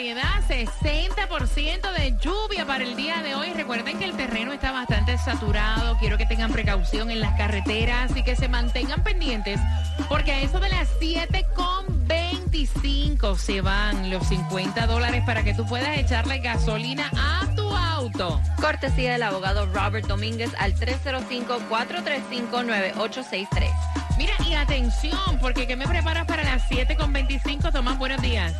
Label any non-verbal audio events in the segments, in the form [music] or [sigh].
variedad, 60% de lluvia para el día de hoy. Recuerden que el terreno está bastante saturado. Quiero que tengan precaución en las carreteras y que se mantengan pendientes porque a eso de las 7.25 se van los 50 dólares para que tú puedas echarle gasolina a tu auto. Cortesía del abogado Robert Domínguez al 305-435-9863. Mira, y atención, porque ¿qué me preparas para las 7.25? Tomás, buenos días.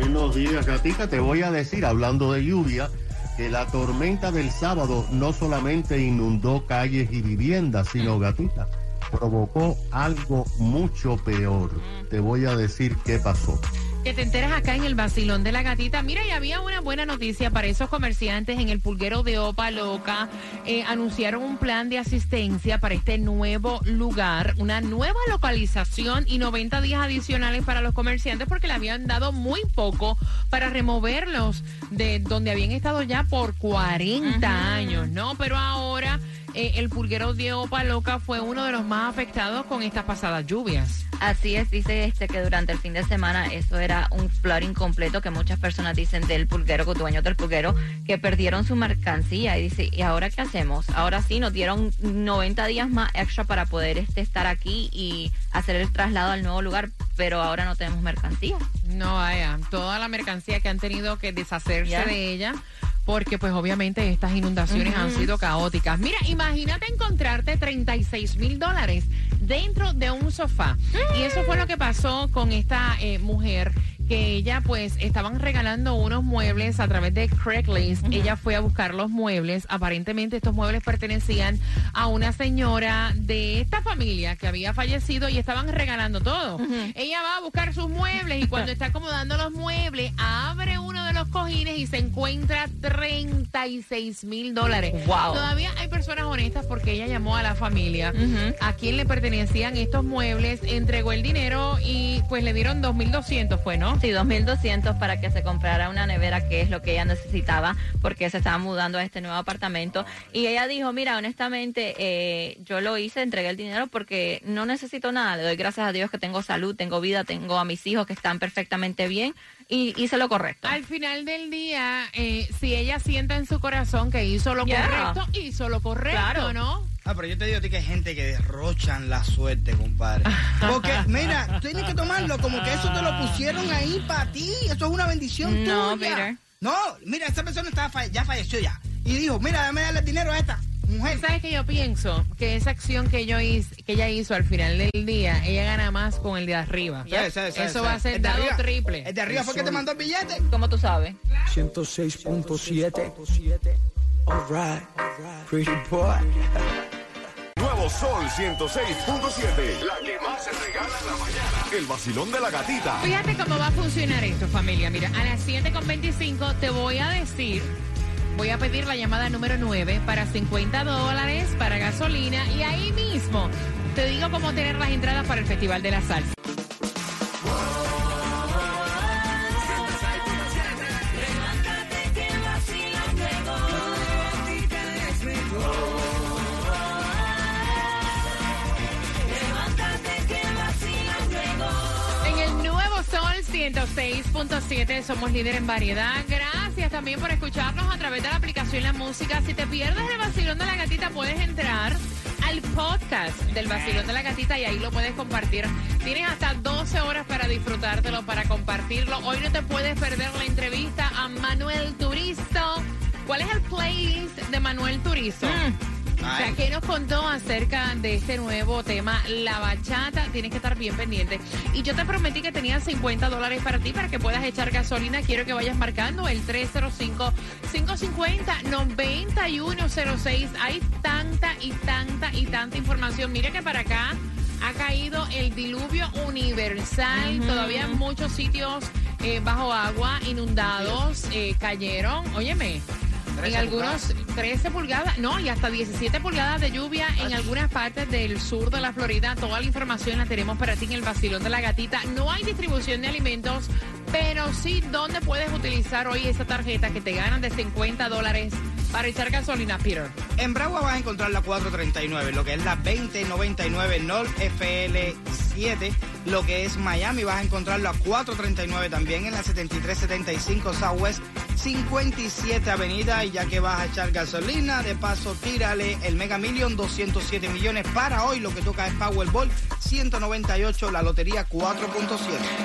Buenos días, Gatica. Te voy a decir, hablando de lluvia, que la tormenta del sábado no solamente inundó calles y viviendas, sino, Gatita, provocó algo mucho peor. Te voy a decir qué pasó. Que te enteras acá en el vacilón de la gatita. Mira, y había una buena noticia para esos comerciantes en el pulguero de Opa Loca. Eh, anunciaron un plan de asistencia para este nuevo lugar, una nueva localización y 90 días adicionales para los comerciantes porque le habían dado muy poco para removerlos de donde habían estado ya por 40 años, ¿no? Pero ahora eh, el pulguero de Opa Loca fue uno de los más afectados con estas pasadas lluvias. Así es, dice este que durante el fin de semana eso era un flooding completo que muchas personas dicen del pulguero, dueños del pulguero, que perdieron su mercancía y dice, ¿y ahora qué hacemos? Ahora sí, nos dieron 90 días más extra para poder este, estar aquí y hacer el traslado al nuevo lugar, pero ahora no tenemos mercancía. No, vaya, toda la mercancía que han tenido que deshacerse de ella. Porque pues obviamente estas inundaciones han sido caóticas. Mira, imagínate encontrarte 36 mil dólares dentro de un sofá. Y eso fue lo que pasó con esta eh, mujer que ella pues estaban regalando unos muebles a través de Craigslist. Ella fue a buscar los muebles. Aparentemente estos muebles pertenecían a una señora de esta familia que había fallecido y estaban regalando todo. Ella va a buscar sus muebles y cuando está acomodando los muebles abre uno de los cojines y se encuentra 36 mil dólares. Wow. Todavía hay personas honestas porque ella llamó a la familia a quien le pertenecían estos muebles, entregó el dinero y pues le dieron 2.200 fue, ¿no? Sí, 2.200 para que se comprara una nevera, que es lo que ella necesitaba, porque se estaba mudando a este nuevo apartamento. Y ella dijo, mira, honestamente, eh, yo lo hice, entregué el dinero porque no necesito nada. Le doy gracias a Dios que tengo salud, tengo vida, tengo a mis hijos que están perfectamente bien y hice lo correcto. Al final del día, eh, si ella sienta en su corazón que hizo lo Yeah. correcto, hizo lo correcto, Claro. ¿no? Ah, pero yo te digo a ti que hay gente que derrochan la suerte, compadre. Porque, mira, tienes que tomarlo como que eso te lo pusieron ahí para ti. Eso es una bendición No, tuya. Peter. No, mira, esa persona estaba falle- ya falleció ya. Y dijo, mira, déjame darle dinero a esta mujer. ¿Sabes que yo pienso? Que esa acción que, yo hiz- que ella hizo al final del día, ella gana más con el de arriba. ¿Sabes, sabes, sabes, Eso va a ser dado arriba- triple. El de arriba fue que te mandó el billete. Como tú sabes. 106.7. All right. Pretty boy. Nuevo Sol 106.7. La que más se regala en la mañana. El vacilón de la gatita. Fíjate cómo va a funcionar esto, familia. Mira, a las 7.25 te voy a decir, voy a pedir la llamada número 9 para 50 dólares para gasolina y ahí mismo te digo cómo tener las entradas para el Festival de la Salsa. 106.7 somos líder en variedad. Gracias también por escucharnos a través de la aplicación La Música. Si te pierdes el vacilón de la gatita, puedes entrar al podcast del vacilón de la gatita y ahí lo puedes compartir. Tienes hasta 12 horas para disfrutártelo, para compartirlo. Hoy no te puedes perder la entrevista a Manuel Turizo. ¿Cuál es el playlist de Manuel Turizo? O sea, ¿qué nos contó acerca de este nuevo tema, la bachata? Tienes que estar bien pendiente. Y yo te prometí que tenía 50 dólares para ti, para que puedas echar gasolina. Quiero que vayas marcando el 305-550-9106. Hay tanta y tanta y tanta información. Mira que para acá ha caído el diluvio universal. Todavía muchos sitios eh, bajo agua, inundados, eh, cayeron. Óyeme. En algunos 13 pulgadas, no, y hasta 17 pulgadas de lluvia en algunas partes del sur de la Florida. Toda la información la tenemos para ti en el vacilón de la gatita. No hay distribución de alimentos, pero sí donde puedes utilizar hoy esa tarjeta que te ganan de 50 dólares para echar gasolina, Peter. En Bragua vas a encontrar la 439, lo que es la 2099 North FL7. Lo que es Miami vas a encontrar la 439 también en la 7375 Southwest 57 Avenida. Y ya que vas a echar gasolina, de paso tírale el Mega Million 207 millones para hoy. Lo que toca es Powerball 198, la lotería 4.7.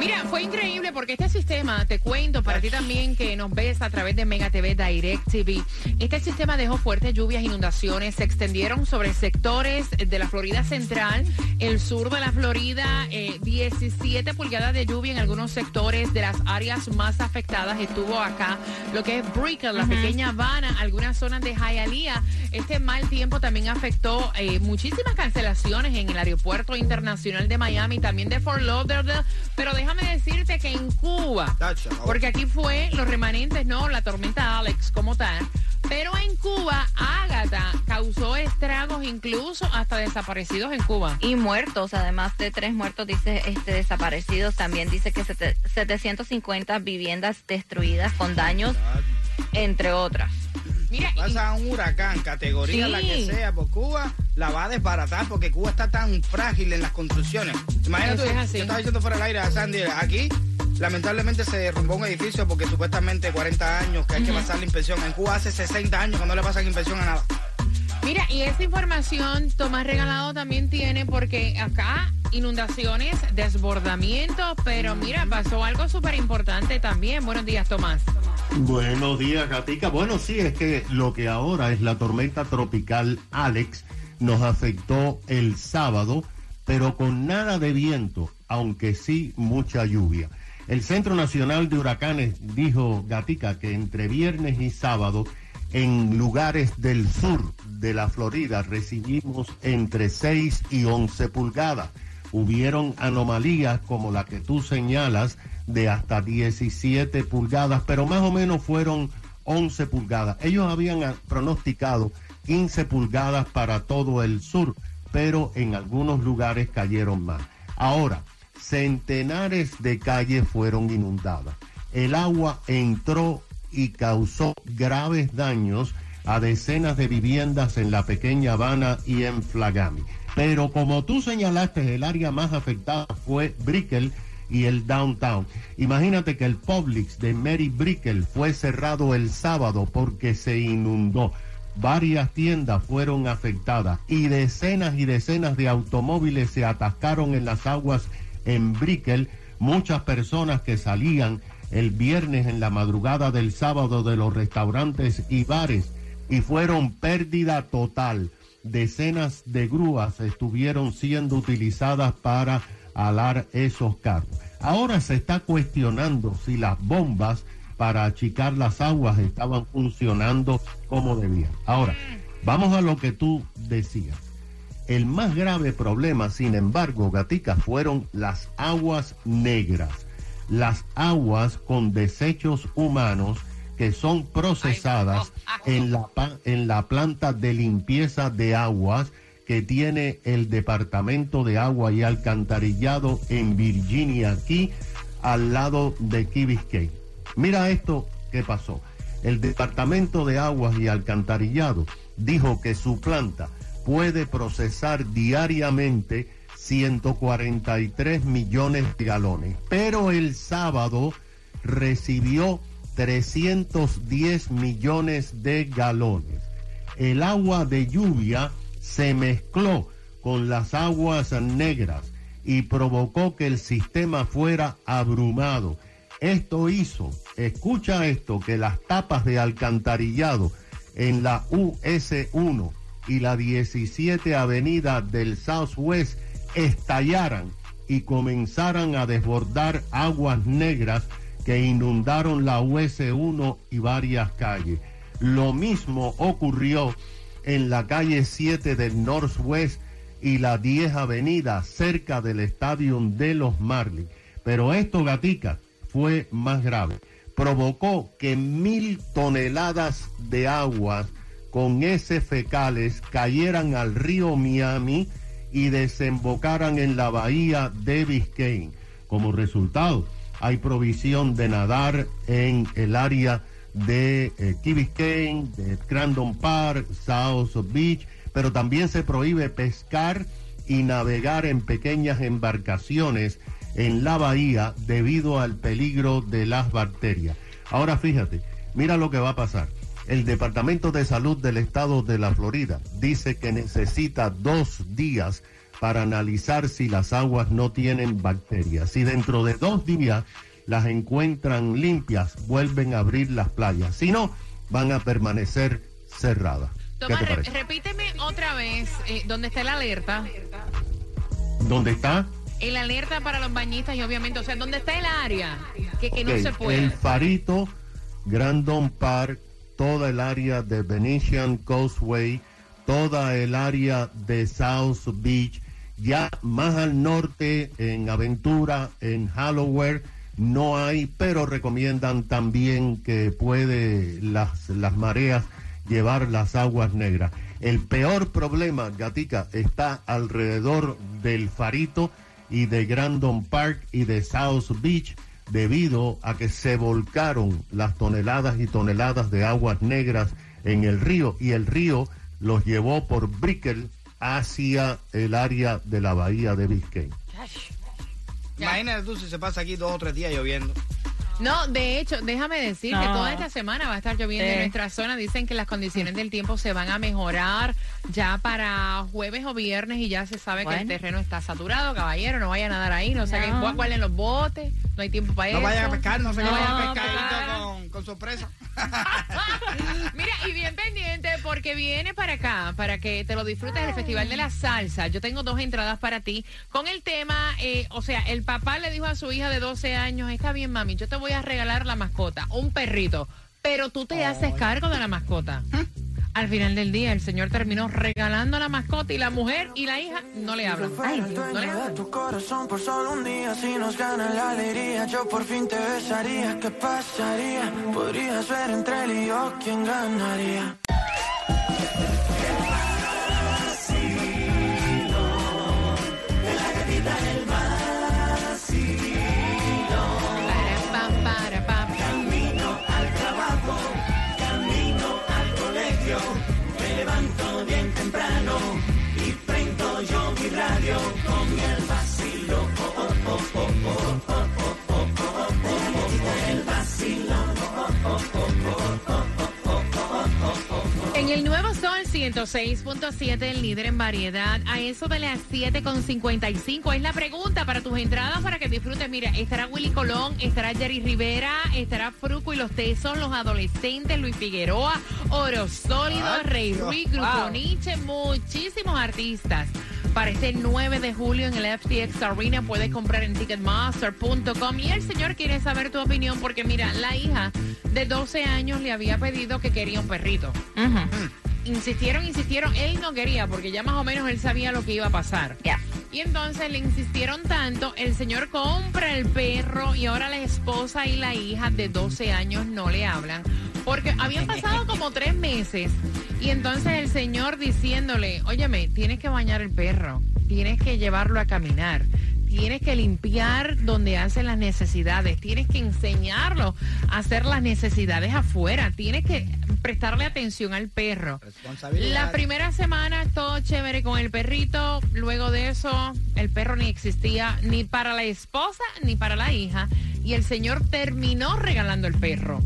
Mira, fue increíble porque este sistema, te cuento para ti también que nos ves a través de Mega TV Direct TV, este sistema dejó fuertes lluvias, inundaciones, se extendieron sobre sectores de la Florida Central, el sur de la Florida, eh, 17 pulgadas de lluvia en algunos sectores de las áreas más afectadas. Estuvo acá lo que es Brickell, la pequeña Habana, algunas zonas de Hialeah. Este mal tiempo también afectó eh, muchísimas cancelaciones en el aeropuerto internacional de Miami, también de Fort Lauderdale. Pero déjame decirte que en Cuba, porque aquí fue los remanentes, no la tormenta Alex como tal. Pero en Cuba, Ágata causó estragos incluso hasta desaparecidos en Cuba. Y muertos, además de tres muertos, dice este desaparecidos. También dice que sete- 750 viviendas destruidas con daños, entre otras. Mira, Pasa un huracán, categoría Sí. la que sea, por Cuba la va a desbaratar porque Cuba está tan frágil en las construcciones. Imagínate, es yo estaba diciendo fuera del aire a Sandy, aquí lamentablemente se derrumbó un edificio porque supuestamente 40 años que hay que pasar la inspección. En Cuba hace 60 años que no le pasan inspección a nada. Mira, y esta información Tomás Regalado también tiene porque acá inundaciones, desbordamientos, pero mira, pasó algo súper importante también. Buenos días, Tomás. Buenos días, Gatica. Bueno, sí, es que lo que ahora es la tormenta tropical Alex nos afectó el sábado, pero con nada de viento, aunque sí mucha lluvia. El Centro Nacional de Huracanes dijo, Gatica, que entre viernes y sábado en lugares del sur de la Florida recibimos entre 6 y 11 pulgadas. Hubieron anomalías como la que tú señalas de hasta 17 pulgadas, pero más o menos fueron 11 pulgadas. Ellos habían pronosticado 15 pulgadas para todo el sur, pero en algunos lugares cayeron más. Ahora, centenares de calles fueron inundadas. El agua entró y causó graves daños a decenas de viviendas en la pequeña Habana y en Flagami. Pero como tú señalaste, el área más afectada fue Brickell y el downtown. Imagínate que el Publix de Mary Brickell fue cerrado el sábado porque se inundó. Varias tiendas fueron afectadas y decenas y decenas de automóviles se atascaron en las aguas en Brickell. Muchas personas que salían el viernes en la madrugada del sábado de los restaurantes y bares y fueron pérdida total. Decenas de grúas estuvieron siendo utilizadas para alar esos carros. Ahora se está cuestionando si las bombas para achicar las aguas estaban funcionando como debían. Ahora, vamos a lo que tú decías. El más grave problema, sin embargo, Gatica, fueron las aguas negras, las aguas con desechos humanos que son procesadas en la, en la planta de limpieza de aguas que tiene el Departamento de Agua y Alcantarillado en Virginia, aquí al lado de Key Biscayne. Mira esto que pasó. El Departamento de Aguas y Alcantarillado dijo que su planta puede procesar diariamente 143 millones de galones, pero el sábado recibió 310 millones de galones. El agua de lluvia se mezcló con las aguas negras y provocó que el sistema fuera abrumado. Esto hizo, escucha esto, que las tapas de alcantarillado en la US1 y la 17 Avenida del Southwest estallaran y comenzaran a desbordar aguas negras que inundaron la US1 y varias calles. Lo mismo ocurrió en la calle 7 del Northwest y la 10 Avenida cerca del estadio de los Marlins. Pero esto, Gatica, fue más grave, provocó que mil toneladas de agua con heces fecales cayeran al río Miami y desembocaran en la bahía de Biscayne. Como resultado, hay provisión de nadar en el área de eh, Key Biscayne, de Crandon Park, South Beach, pero también se prohíbe pescar y navegar en pequeñas embarcaciones en la bahía debido al peligro de las bacterias. Ahora fíjate, mira lo que va a pasar. El Departamento de Salud del Estado de la Florida dice que necesita dos días para analizar si las aguas no tienen bacterias. Si dentro de dos días las encuentran limpias, vuelven a abrir las playas. Si no, van a permanecer cerradas. ¿Qué Tomás, te re- parece? repíteme otra vez eh, dónde está la alerta. ¿Dónde está? El alerta para los bañistas y obviamente, o sea, ¿dónde está el área? Que, que no se puede. El Farito, Grandon Park, toda el área de Venetian Causeway, toda el área de South Beach, ya más al norte en Aventura, en Halloween, no hay, pero recomiendan también que puede las, las mareas llevar las aguas negras. El peor problema, Gatica, está alrededor del Farito y de Grandon Park y de South Beach debido a que se volcaron las toneladas y toneladas de aguas negras en el río y el río los llevó por Brickell hacia el área de la bahía de Biscayne. Ya. Imagínate tú si se pasa aquí dos o tres días lloviendo. No, de hecho, déjame decir que No. toda esta semana va a estar lloviendo en nuestra zona. Dicen que las condiciones del tiempo se van a mejorar ya para jueves o viernes y ya se sabe que el terreno está saturado. Caballero, no vayan a nadar ahí, no saquen No. cuál en los botes, no hay tiempo para No eso. vayan a pescar, no se No vayan a pescar. Con, sorpresa. [laughs] Mira, y bien pendiente porque viene para acá, para que te lo disfrutes del Festival de la Salsa. Yo tengo dos entradas para ti con el tema, eh, o sea, el papá le dijo a su hija de 12 años, está bien mami, yo te voy a regalar la mascota, un perrito, pero tú te haces cargo de la mascota. Al final del día, el señor terminó regalando la mascota y la mujer y la hija no le hablan. Fuera el no le dueño de hablan. tu corazón por solo un día Si nos gana la alegría Yo por fin te besaría ¿Qué pasaría? Podrías ver entre él y yo ¿Quién ganaría? 106.7, el líder en variedad, a eso de las 7.55 es la pregunta para tus entradas para que disfrutes. Mira, estará Willy Colón, estará Jerry Rivera, estará Fruco y los Tesos, los adolescentes, Luis Figueroa, Oro Sólido, Ah, Rey Dios, Ruiz, Grupo wow. Nietzsche, muchísimos artistas. Para este 9 de julio en el FTX Arena puedes comprar en ticketmaster.com y el señor quiere saber tu opinión porque mira, la hija de 12 años le había pedido que quería un perrito. Insistieron, insistieron, él no quería porque ya más o menos él sabía lo que iba a pasar. Y entonces le insistieron tanto, el señor compra el perro y ahora la esposa y la hija de 12 años no le hablan. Porque habían pasado [laughs] como tres meses y entonces el señor diciéndole, óyeme, tienes que bañar el perro, tienes que llevarlo a caminar, tienes que limpiar donde hacen las necesidades, tienes que enseñarlo a hacer las necesidades afuera, tienes que prestarle atención al perro. La primera semana todo chévere con el perrito, luego de eso el perro ni existía ni para la esposa ni para la hija y el señor terminó regalando el perro.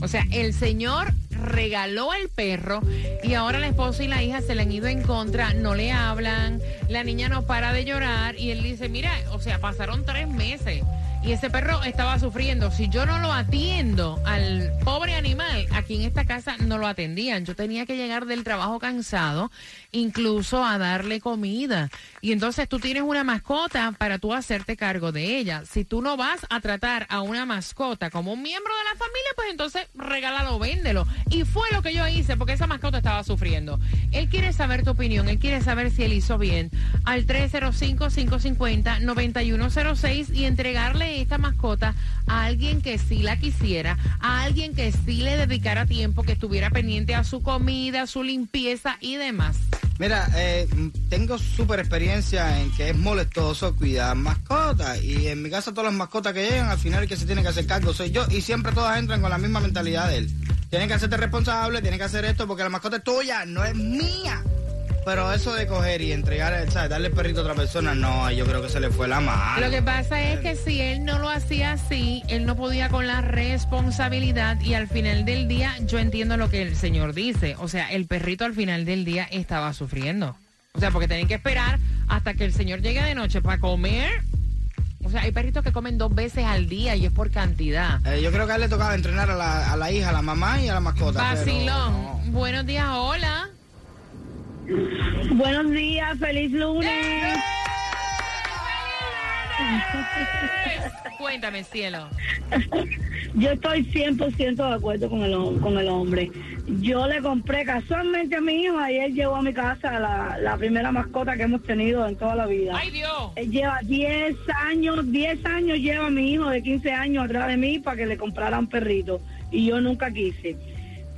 O sea, el señor regaló el perro y ahora la esposa y la hija se le han ido en contra, no le hablan, la niña no para de llorar y él dice, mira, o sea, pasaron tres meses y ese perro estaba sufriendo. Si yo no lo atiendo al pobre animal, aquí en esta casa no lo atendían. Yo tenía que llegar del trabajo cansado, incluso a darle comida. Y entonces tú tienes una mascota para tú hacerte cargo de ella. Si tú no vas a tratar a una mascota como un miembro de la familia, pues entonces regálalo, véndelo. Y fue lo que yo hice porque esa mascota estaba sufriendo. Él quiere saber tu opinión, él quiere saber si él hizo bien. Al 305-550-9106 y entregarle esta mascota a alguien que sí la quisiera, a alguien que sí le dedicara tiempo, que estuviera pendiente a su comida, su limpieza y demás? Mira, eh, tengo súper experiencia en que es molestoso cuidar mascotas. Y en mi casa todas las mascotas que llegan, al final que se tiene que hacer cargo soy yo. Y siempre todas entran con la misma mentalidad de él. Tienen que hacerte responsable, tienen que hacer esto porque la mascota es tuya, no es mía. Pero eso de coger y entregar, ¿sabes? Darle el perrito a otra persona, no, yo creo que se le fue la mano. Lo que pasa es que si él no lo hacía así, él no podía con la responsabilidad y al final del día yo entiendo lo que el señor dice. O sea, el perrito al final del día estaba sufriendo. O sea, porque tienen que esperar hasta que el señor llegue de noche para comer. O sea, hay perritos que comen dos veces al día y es por cantidad. Eh, yo creo que a él le tocaba entrenar a la, a la hija, a la mamá y a la mascota. Vacilón. no. Buenos días, hola. Buenos días, feliz lunes. Cuéntame, cielo. Yo estoy 100% de acuerdo con el, con el hombre. Yo le compré casualmente a mi hijo, ayer llegó a mi casa la, la primera mascota que hemos tenido en toda la vida. ¡Ay, Dios! Él lleva 10 años, 10 años lleva mi hijo de 15 años atrás de mí para que le comprara un perrito. Y yo nunca quise.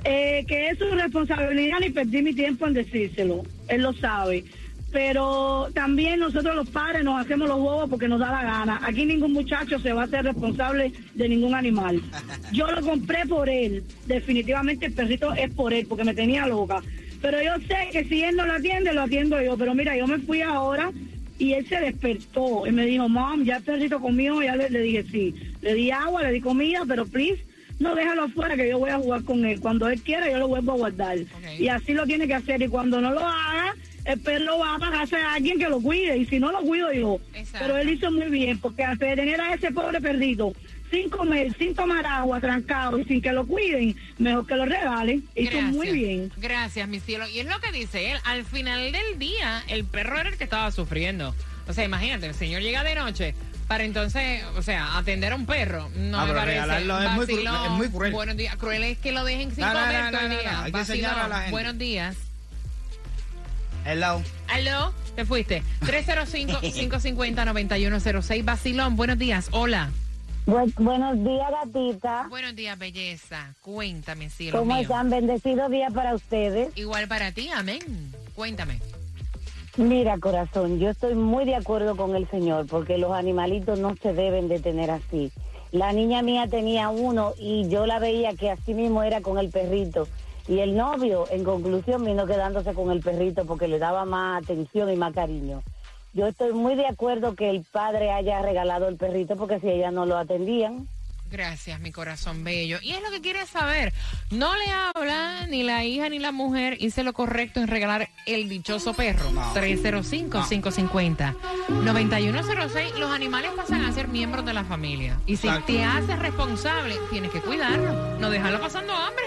Eh, que es su responsabilidad ni perdí mi tiempo en decírselo. Él lo sabe. Pero también nosotros los padres nos hacemos los huevos porque nos da la gana. Aquí ningún muchacho se va a hacer responsable de ningún animal. [laughs] Yo lo compré por él. Definitivamente el perrito es por él porque me tenía loca. Pero yo sé que si él no lo atiende, lo atiendo yo. Pero mira, yo me fui ahora y él se despertó y me dijo, mom, ya el perrito conmigo, ya le, le dije sí. Le di agua, le di comida, pero please, no déjalo afuera que yo voy a jugar con él. Cuando él quiera, yo lo vuelvo a guardar. Y así lo tiene que hacer. Y cuando no lo haga, el perro va a pagarse a alguien que lo cuide. Y si no lo cuido yo. Exacto. Pero él hizo muy bien, porque de tener a ese pobre perrito sin comer, sin tomar agua, trancado y sin que lo cuiden, mejor que lo regalen. Hizo muy bien. Gracias, mi cielo. Y es lo que dice él. Al final del día, el perro era el que estaba sufriendo. O sea, imagínate, el señor llega de noche para entonces, o sea, atender a un perro. No Ah, me parece. regalarlo es muy cru- Vacilón. es muy cruel. Buenos días. Cruel es que lo dejen sin No, no, comer no, todo el no, no, día. no. Hay que a Vacilón. la gente. Buenos días. Hello. Aló, te fuiste. [laughs] 305-550-9106. Vacilón, buenos días. Hola. buenos días, gatita. Buenos días, belleza. Cuéntame, cielo ¿Cómo mío. están? Bendecido día para ustedes. Igual para ti, amén. Cuéntame. Mira, corazón, yo estoy muy de acuerdo con el señor porque los animalitos no se deben de tener así. La niña mía tenía uno y yo la veía que así mismo era con el perrito. Y el novio, en conclusión, vino quedándose con el perrito porque le daba más atención y más cariño. Yo estoy muy de acuerdo que el padre haya regalado el perrito porque si ella no lo atendían, Gracias, mi corazón bello. Y es lo que quieres saber. No le habla ni la hija ni la mujer. Hice lo correcto en regalar el dichoso perro. 305-550-9106. Los animales pasan a ser miembros de la familia. Y si Exacto. te haces responsable, tienes que cuidarlo. No dejarlo pasando hambre.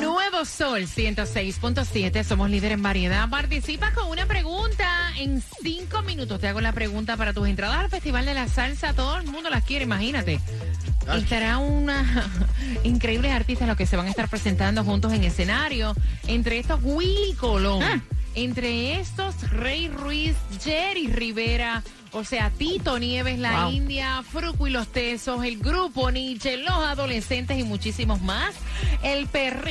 Nuevo Sol 106.7, somos líder en variedad. Participa con una pregunta en cinco minutos. Te hago la pregunta para tus entradas al Festival de la Salsa. Todo el mundo las quiere, imagínate. Estará una [laughs] increíbles artistas los que se van a estar presentando juntos en escenario. Entre estos, Willy Colón. Entre estos, Rey Ruiz, Jerry Rivera. O sea, Tito Nieves, La India, Fruco y los Tesos, el grupo Nietzsche, los adolescentes y muchísimos más. El perrito.